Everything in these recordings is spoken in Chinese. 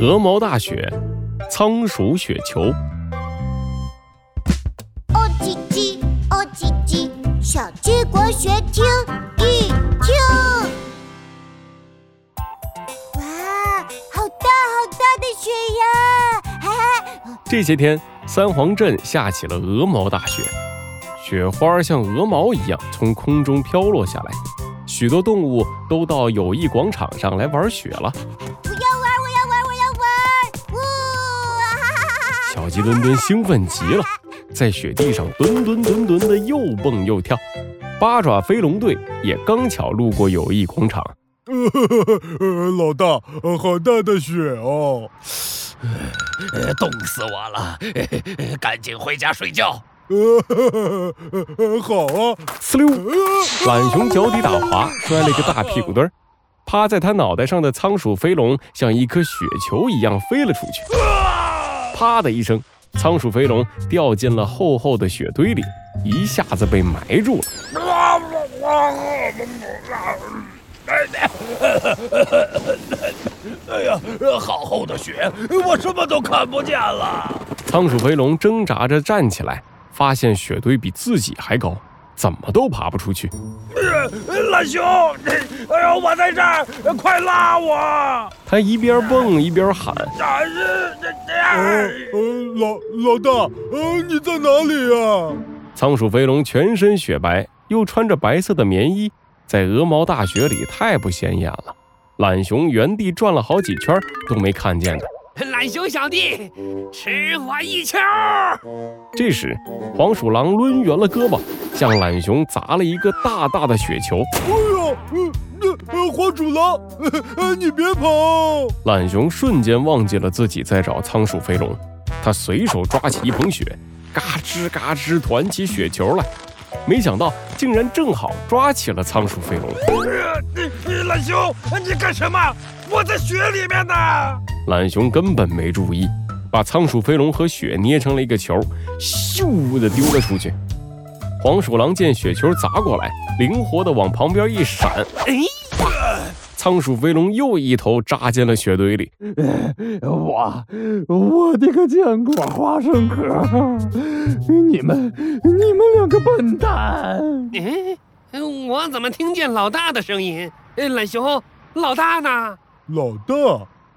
鹅毛大雪，仓鼠雪球。哦叽叽，哦叽叽，小鸡国学听一听。哇，好大好大的雪呀！这些天，三皇镇下起了鹅毛大雪，雪花像鹅毛一样从空中飘落下来，许多动物都到友谊广场上来玩雪了。鸡墩墩兴奋极了，在雪地上墩墩墩墩的又蹦又跳。八爪飞龙队也刚巧路过友谊广场，呃，老大，呃好大的雪哦！呃，冻死我了，赶紧回家睡觉。呃，呃好啊！呲溜，懒熊脚底打滑，摔了一个大屁股墩儿。趴在他脑袋上的仓鼠飞龙像一颗雪球一样飞了出去，啪的一声，仓鼠飞龙掉进了厚厚的雪堆里，一下子被埋住了。哎呀，好厚的雪，我什么都看不见了。仓鼠飞龙挣扎着站起来，发现雪堆比自己还高，怎么都爬不出去。呃懒熊，哎呦，我在这儿，快拉我！他一边蹦一边喊啊是这这呃呃，老老大，呃，你在哪里呀？：“仓鼠飞龙全身雪白，又穿着白色的棉衣，在鹅毛大雪里太不显眼了。”懒熊原地转了好几圈都没看见他。懒熊小弟，吃我一球！这时，黄鼠狼抡圆了胳膊，向懒熊砸了一个大大的雪球。哎呀，呃，那呃，黄鼠狼，呃呃，你别跑！懒熊瞬间忘记了自己在找仓鼠飞龙，他随手抓起一捧雪，嘎吱嘎吱团起雪球来，没想到竟然正好抓起了仓鼠飞龙。呃你你懒熊，你干什么？我在雪里面呢。懒熊根本没注意，把仓鼠飞龙和雪捏成了一个球，咻的丢了出去。黄鼠狼见雪球砸过来，灵活的往旁边一闪，哎呀，仓鼠飞龙又一头扎进了雪堆里。我我的个坚果花生壳！你们你们两个笨蛋！嗯，我怎么听见老大的声音？呃懒熊，老大呢？老大，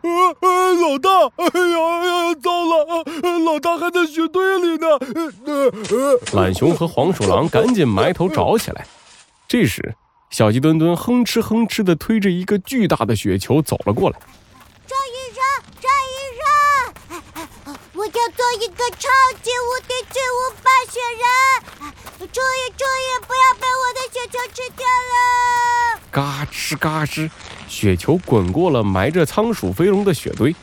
呃呃，老大，哎呀哎呀，糟了，呃，老大还在雪堆里呢。呃呃呃，懒熊和黄鼠狼赶紧埋头找起来。这时，小鸡墩墩哼哧哼哧的推着一个巨大的雪球走了过来。张医生，张医生，哎哎哎我要做一个超级无敌巨无霸雪人！哎注意注意，不要！嘎吱嘎吱，雪球滚过了埋着仓鼠飞龙的雪堆，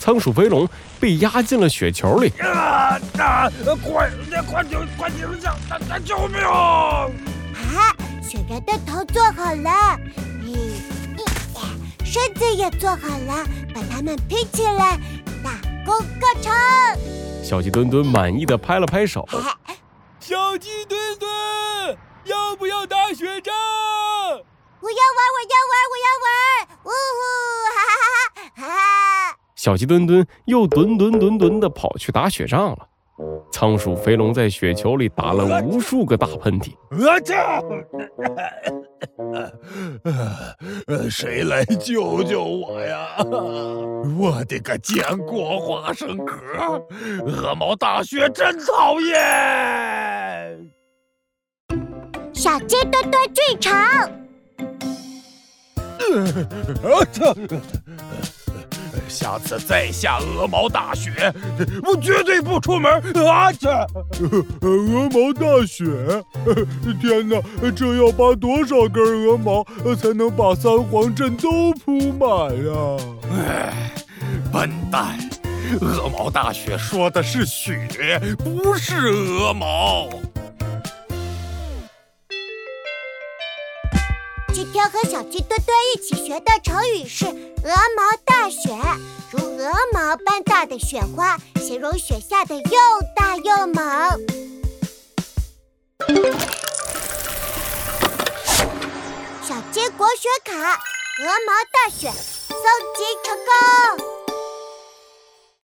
仓鼠飞龙被压进了雪球里。啊啊！快快停快停下！啊啊！救命！啊，雪人的头做好了，身子也做好了，把它们拼起来，大功告成！小鸡墩墩满意的拍了拍手。哎小鸡墩墩，要不要打雪仗？我要玩，我要玩，我要玩！呜呼，哈哈哈哈哈！小鸡墩墩又墩墩墩墩的跑去打雪仗了。仓鼠飞龙在雪球里打了无数个大喷嚏。啊这！呃，谁来救救我呀？我的个坚果花生壳！鹅毛大雪真讨厌。小鸡墩墩剧场！下次再下鹅毛大雪，我绝对不出门！啊这！呃鹅毛大雪，呃天哪，这要拔多少根鹅毛呃才能把三皇镇都铺满呀？唉，笨蛋！鹅毛大雪说的是雪，不是鹅毛。今天和小鸡墩墩一起学的成语是“鹅毛大雪”，如鹅毛般大的雪花，形容雪下的又大又猛。小鸡国学卡，鹅毛大雪，搜集成功。